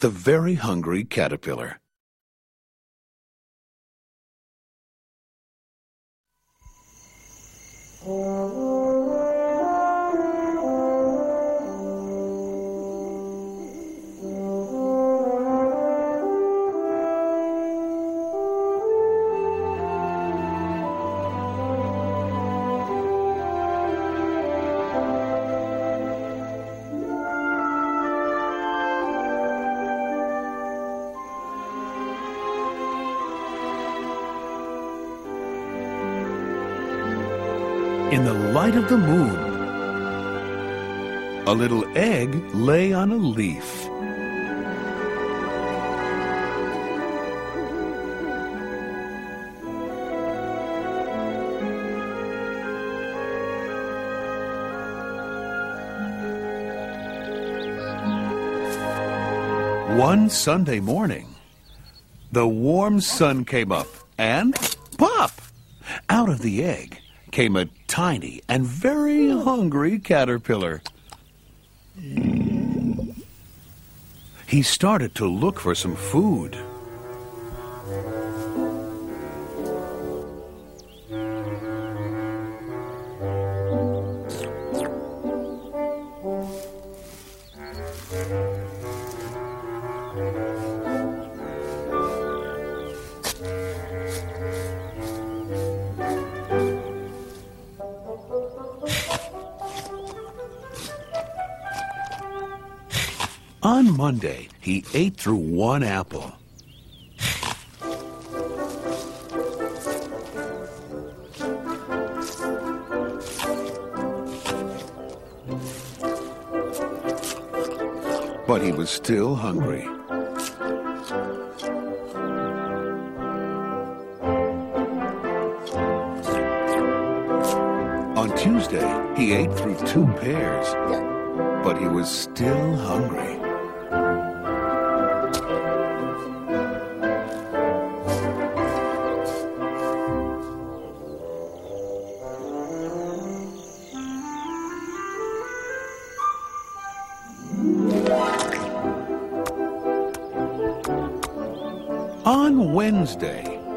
the very hungry caterpillar. Light of the moon, a little egg lay on a leaf. One Sunday morning, the warm sun came up and pop! Out of the egg came a tiny and very hungry caterpillar. He started to look for some food. On Monday, he ate through one apple. But he was still hungry. On Tuesday, he ate through two pears, but he was still hungry.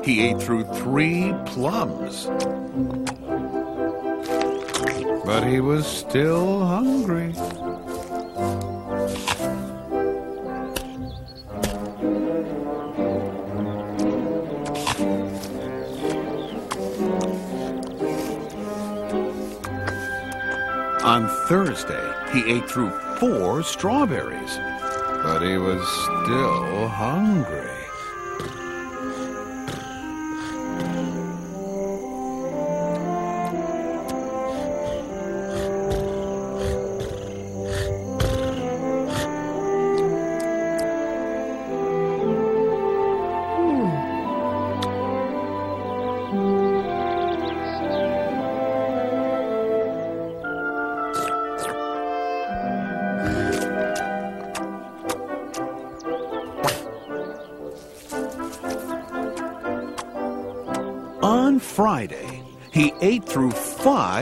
He ate through three plums. But he was still hungry. On Thursday, he ate through four strawberries. But he was still hungry.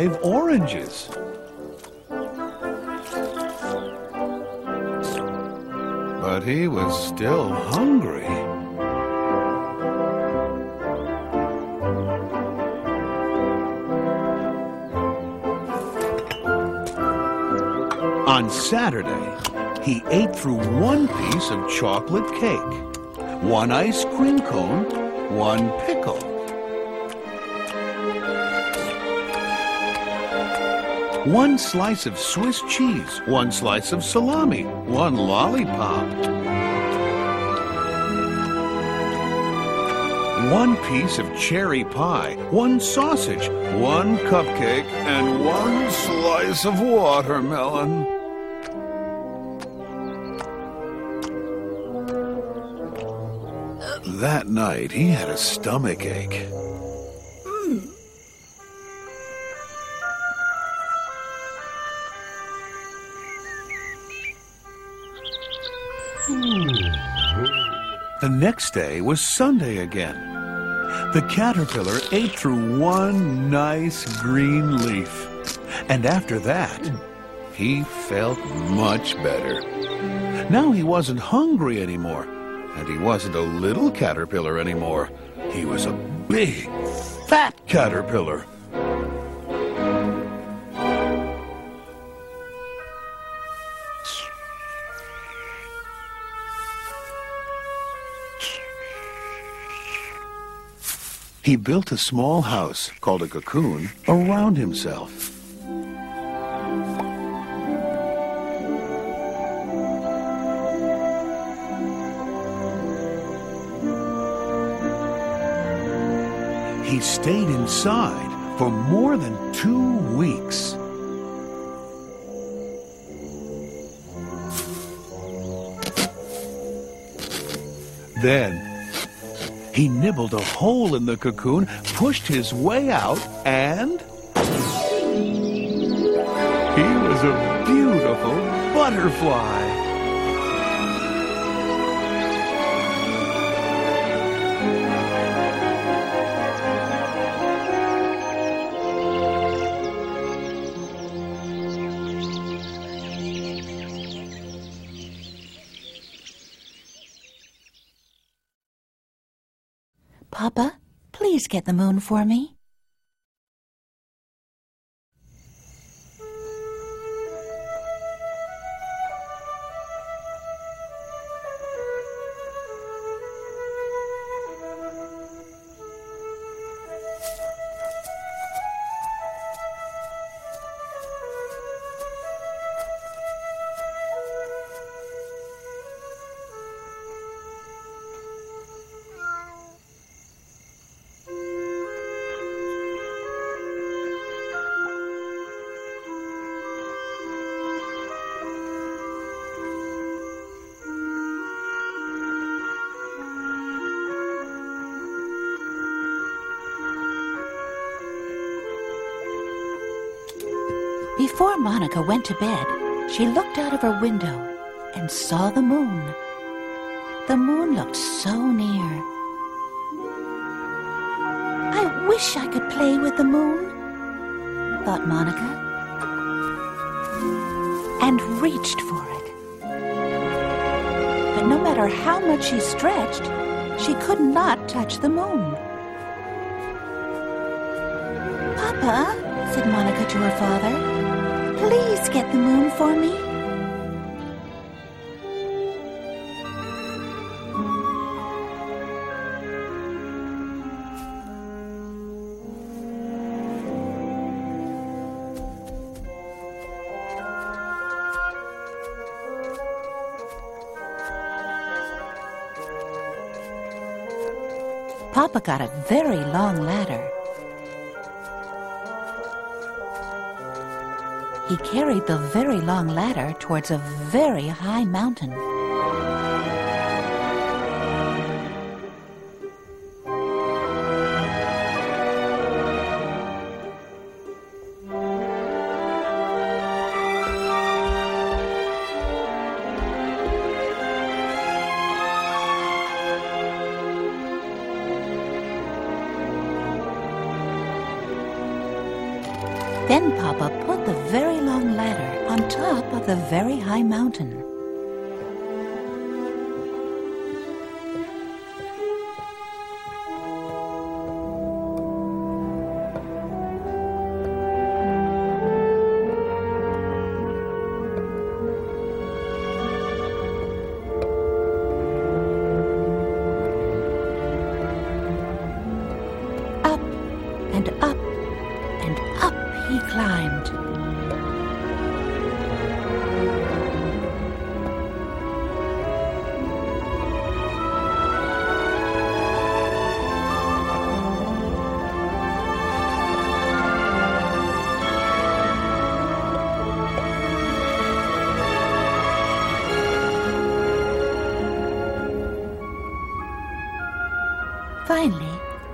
Five oranges. But he was still hungry. On Saturday, he ate through one piece of chocolate cake, one ice cream cone, one pickle. One slice of Swiss cheese, one slice of salami, one lollipop. One piece of cherry pie, one sausage, one cupcake, and one slice of watermelon. That night, he had a stomach ache. The next day was Sunday again. The caterpillar ate through one nice green leaf. And after that, he felt much better. Now he wasn't hungry anymore, and he wasn't a little caterpillar anymore. He was a big, fat caterpillar. He built a small house called a cocoon around himself. He stayed inside for more than two weeks. Then he nibbled a hole in the cocoon, pushed his way out, and. He was a beautiful butterfly. Get the moon for me. Before Monica went to bed, she looked out of her window and saw the moon. The moon looked so near. I wish I could play with the moon, thought Monica, and reached for it. But no matter how much she stretched, she could not touch the moon. Papa, said Monica to her father, Please get the moon for me. Papa got a very long ladder. He carried the very long ladder towards a very high mountain. Then Papa put the very long ladder on top of the very high mountain.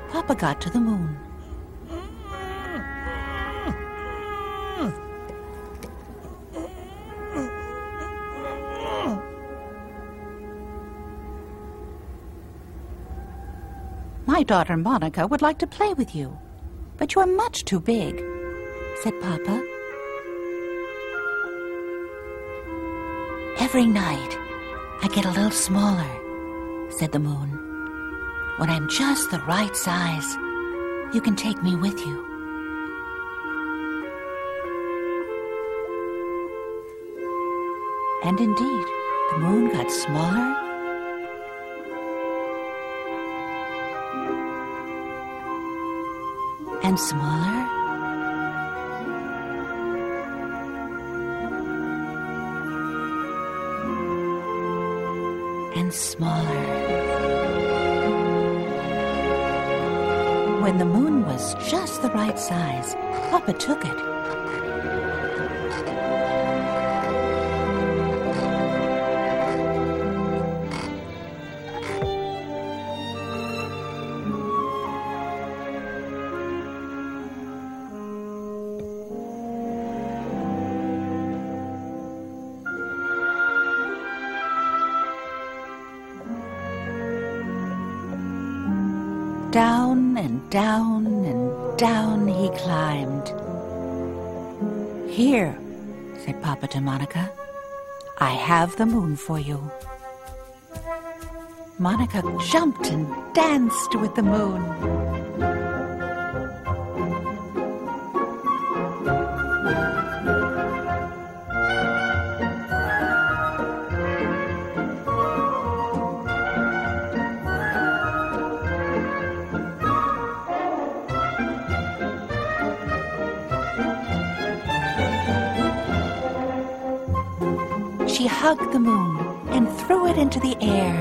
Papa got to the moon. My daughter Monica would like to play with you, but you are much too big, said Papa. Every night, I get a little smaller, said the moon. When I'm just the right size, you can take me with you. And indeed, the moon got smaller and smaller and smaller. When the moon was just the right size, Papa took it. Climbed. Here, said Papa to Monica, I have the moon for you. Monica jumped and danced with the moon. Hugged the moon and threw it into the air.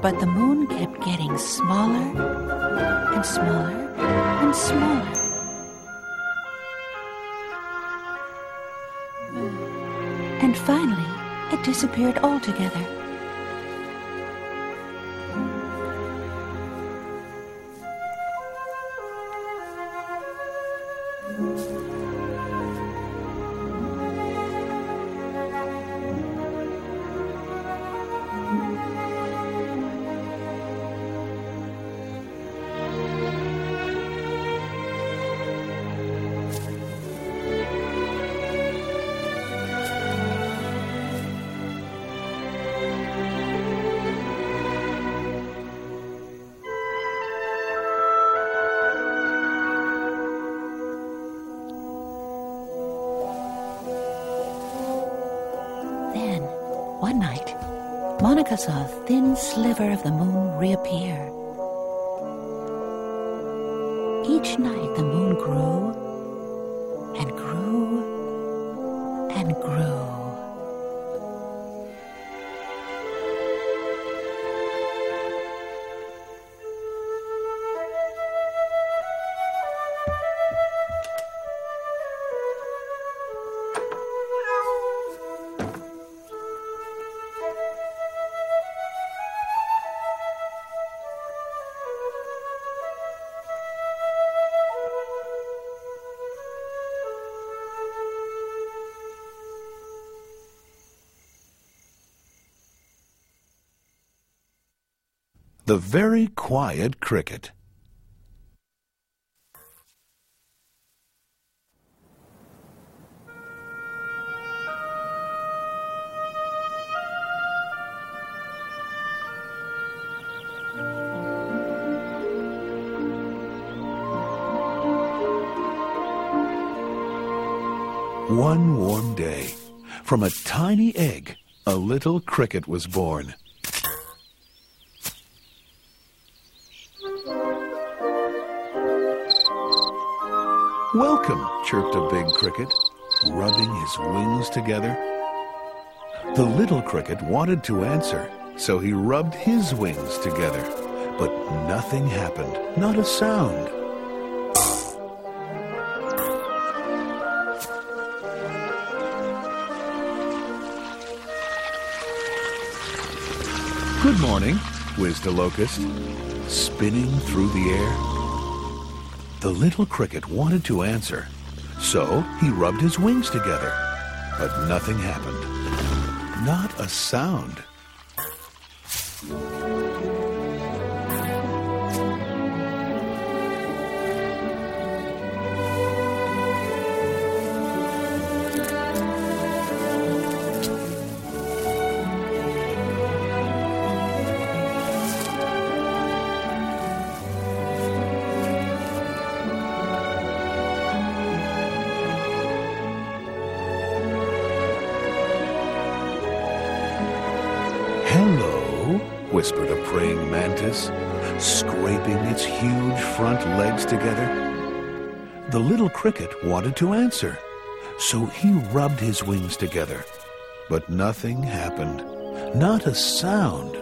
But the moon kept getting smaller and smaller and smaller. And finally, it disappeared altogether. Saw a thin sliver of the moon reappear. The Very Quiet Cricket. One warm day, from a tiny egg, a little cricket was born. Welcome, chirped a big cricket, rubbing his wings together. The little cricket wanted to answer, so he rubbed his wings together. But nothing happened, not a sound. Good morning, whizzed a locust, spinning through the air. The little cricket wanted to answer, so he rubbed his wings together. But nothing happened. Not a sound. Together. The little cricket wanted to answer, so he rubbed his wings together. But nothing happened, not a sound.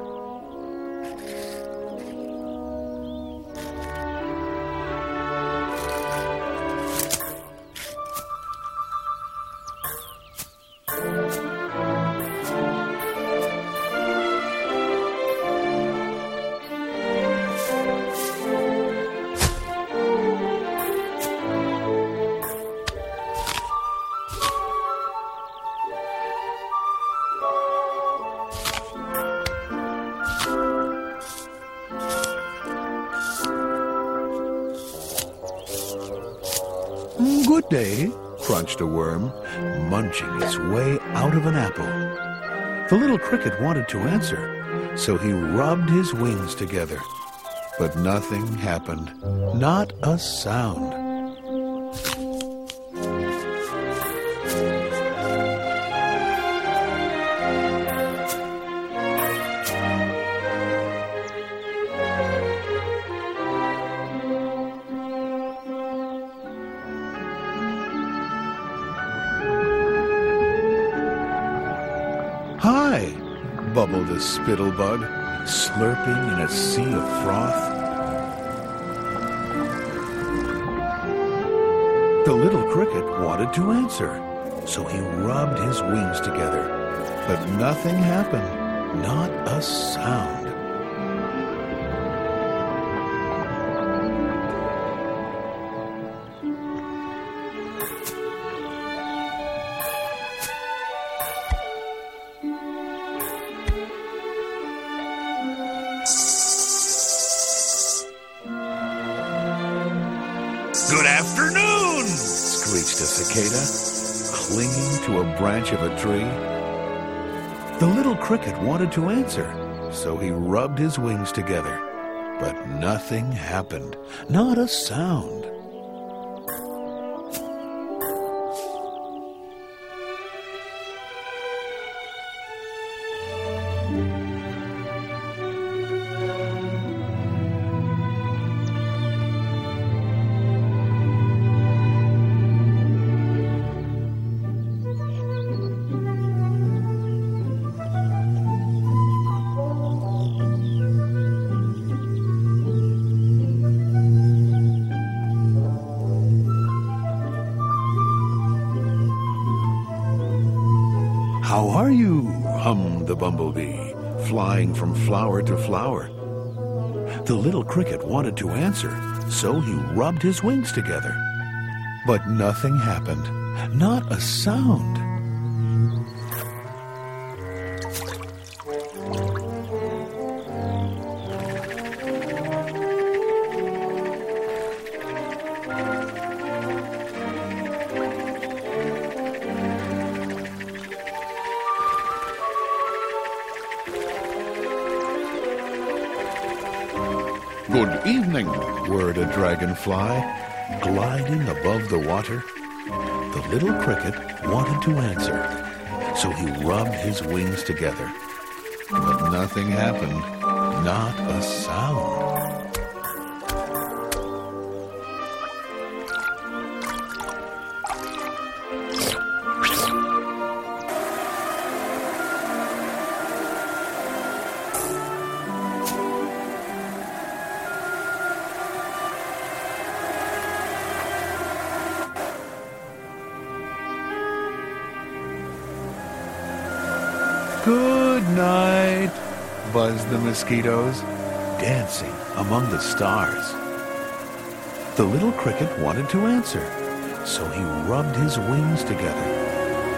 The little cricket wanted to answer, so he rubbed his wings together. But nothing happened, not a sound. A spittlebug, slurping in a sea of froth. The little cricket wanted to answer, so he rubbed his wings together. But nothing happened, not a sound. Branch of a tree. The little cricket wanted to answer, so he rubbed his wings together. But nothing happened, not a sound. Bumblebee, flying from flower to flower. The little cricket wanted to answer, so he rubbed his wings together. But nothing happened, not a sound. Evening, whirred a dragonfly, gliding above the water. The little cricket wanted to answer, so he rubbed his wings together. But nothing happened, not a sound. Good night, buzzed the mosquitoes, dancing among the stars. The little cricket wanted to answer, so he rubbed his wings together.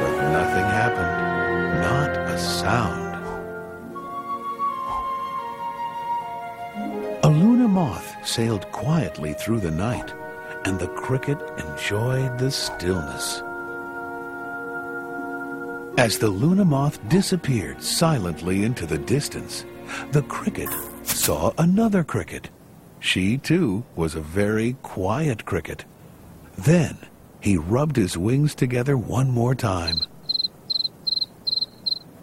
But nothing happened, not a sound. A Luna moth sailed quietly through the night, and the cricket enjoyed the stillness. As the Luna moth disappeared silently into the distance, the cricket saw another cricket. She, too, was a very quiet cricket. Then he rubbed his wings together one more time.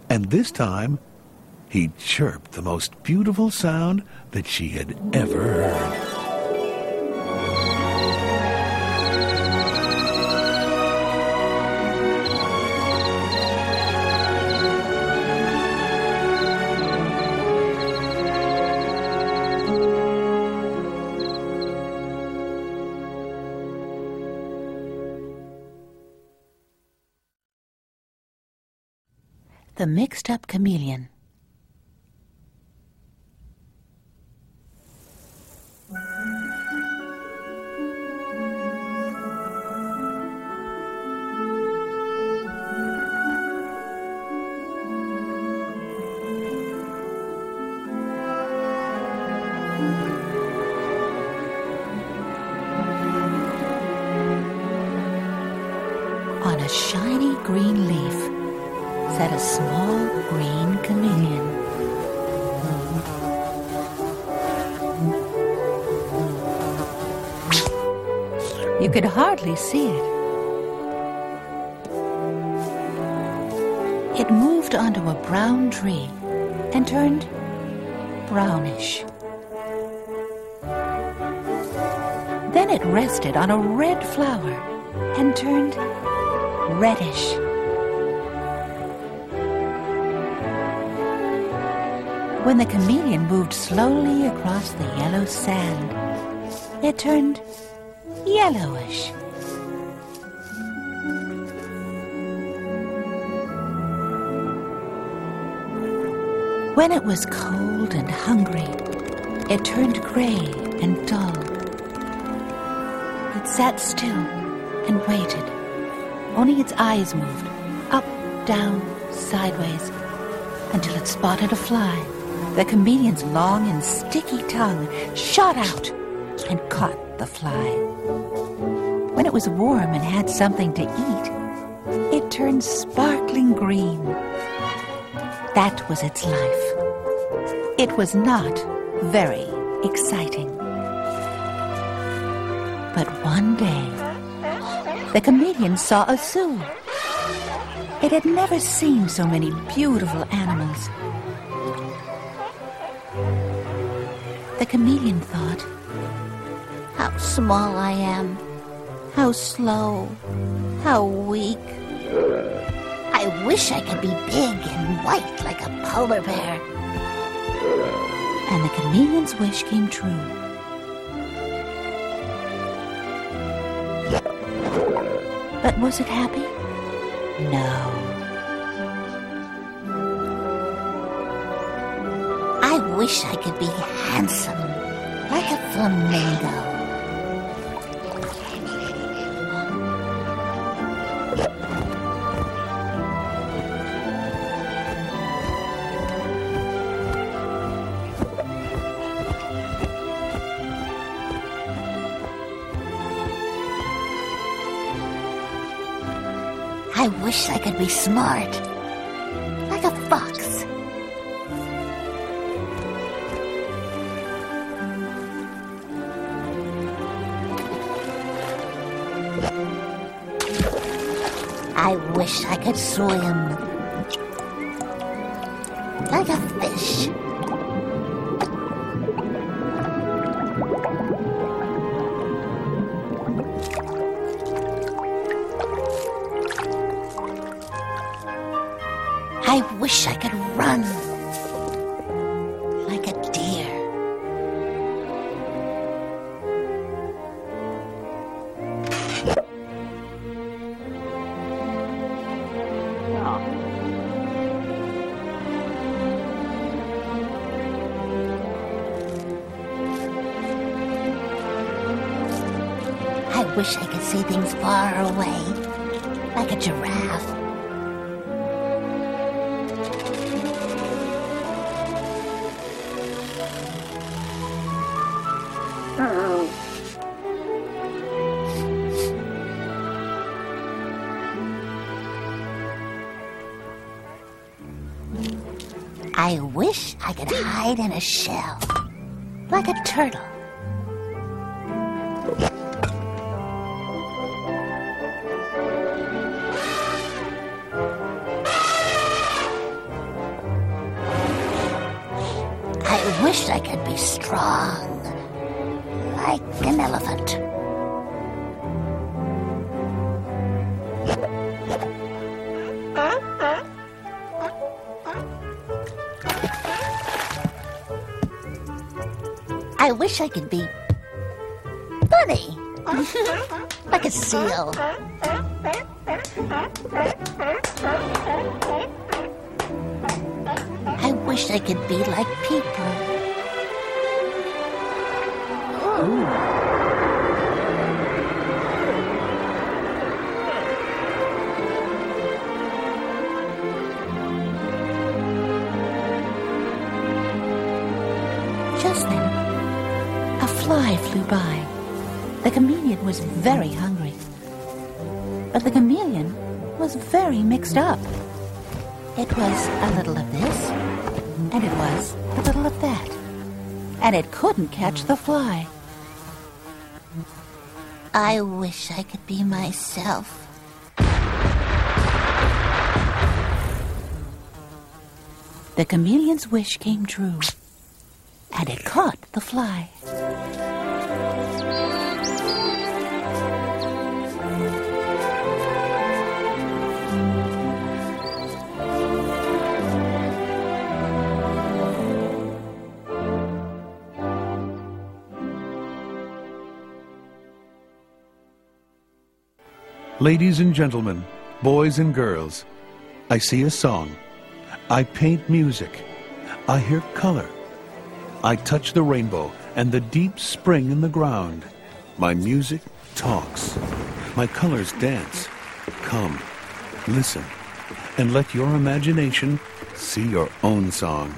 And this time, he chirped the most beautiful sound that she had ever heard. The Mixed Up Chameleon. It moved onto a brown tree and turned brownish. Then it rested on a red flower and turned reddish. When the chameleon moved slowly across the yellow sand, it turned yellowish. When it was cold and hungry, it turned gray and dull. It sat still and waited. Only its eyes moved up, down, sideways, until it spotted a fly. The chameleon's long and sticky tongue shot out and caught the fly. When it was warm and had something to eat, it turned sparkling green. That was its life. It was not very exciting. But one day, the chameleon saw a zoo. It had never seen so many beautiful animals. The chameleon thought, How small I am. How slow. How weak. I wish I could be big and white like a polar bear. And the chameleon's wish came true. But was it happy? No. I wish I could be handsome, like a flamingo. Wish I could be smart, like a fox. I wish I could swim, wish I could see things far away, like a giraffe. Oh. I wish I could hide in a shell, like a turtle. I wish I could be funny, like a seal. I wish I could be like people. Was very hungry. But the chameleon was very mixed up. It was a little of this, and it was a little of that. And it couldn't catch the fly. I wish I could be myself. The chameleon's wish came true, and it caught the fly. Ladies and gentlemen, boys and girls, I see a song. I paint music. I hear color. I touch the rainbow and the deep spring in the ground. My music talks. My colors dance. Come, listen, and let your imagination see your own song.